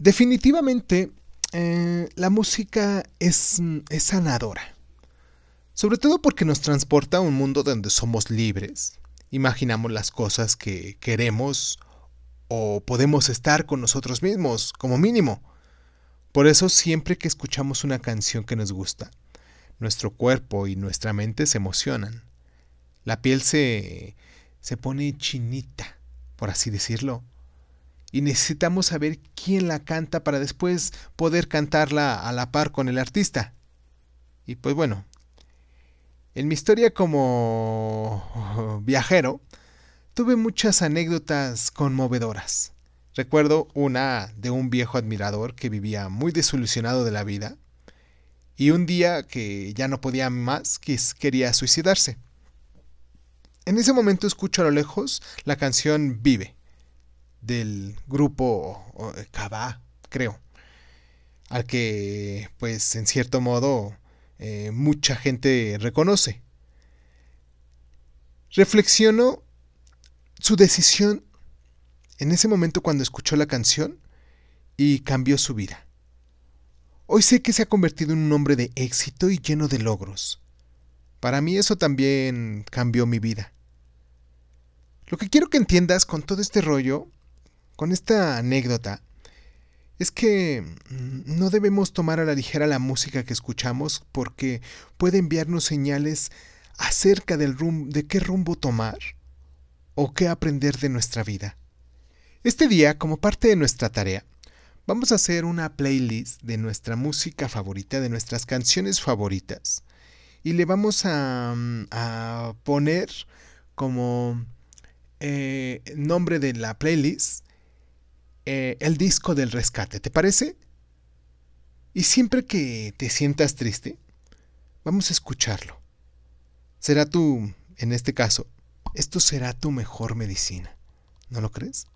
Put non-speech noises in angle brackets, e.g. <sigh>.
Definitivamente, eh, la música es, es sanadora. Sobre todo porque nos transporta a un mundo donde somos libres. Imaginamos las cosas que queremos o podemos estar con nosotros mismos, como mínimo. Por eso siempre que escuchamos una canción que nos gusta, nuestro cuerpo y nuestra mente se emocionan. La piel se, se pone chinita, por así decirlo. Y necesitamos saber quién la canta para después poder cantarla a la par con el artista. Y pues bueno, en mi historia como <laughs> viajero, tuve muchas anécdotas conmovedoras. Recuerdo una de un viejo admirador que vivía muy desilusionado de la vida y un día que ya no podía más quería suicidarse. En ese momento escucho a lo lejos la canción Vive del grupo Cabá, creo, al que pues en cierto modo eh, mucha gente reconoce. Reflexiono su decisión en ese momento cuando escuchó la canción y cambió su vida. Hoy sé que se ha convertido en un hombre de éxito y lleno de logros. Para mí eso también cambió mi vida. Lo que quiero que entiendas con todo este rollo, con esta anécdota, es que mm, no debemos tomar a la ligera la música que escuchamos porque puede enviarnos señales acerca del de qué rumbo tomar o qué aprender de nuestra vida. Este día, como parte de nuestra tarea, vamos a hacer una playlist de nuestra música favorita, de nuestras canciones favoritas. Y le vamos a, mm, poner como eh, nombre de la playlist eh, el disco del rescate. ¿Te parece? Y siempre que te sientas triste, vamos a escucharlo. Será tú, en este caso, esto será tu mejor medicina. ¿No lo crees?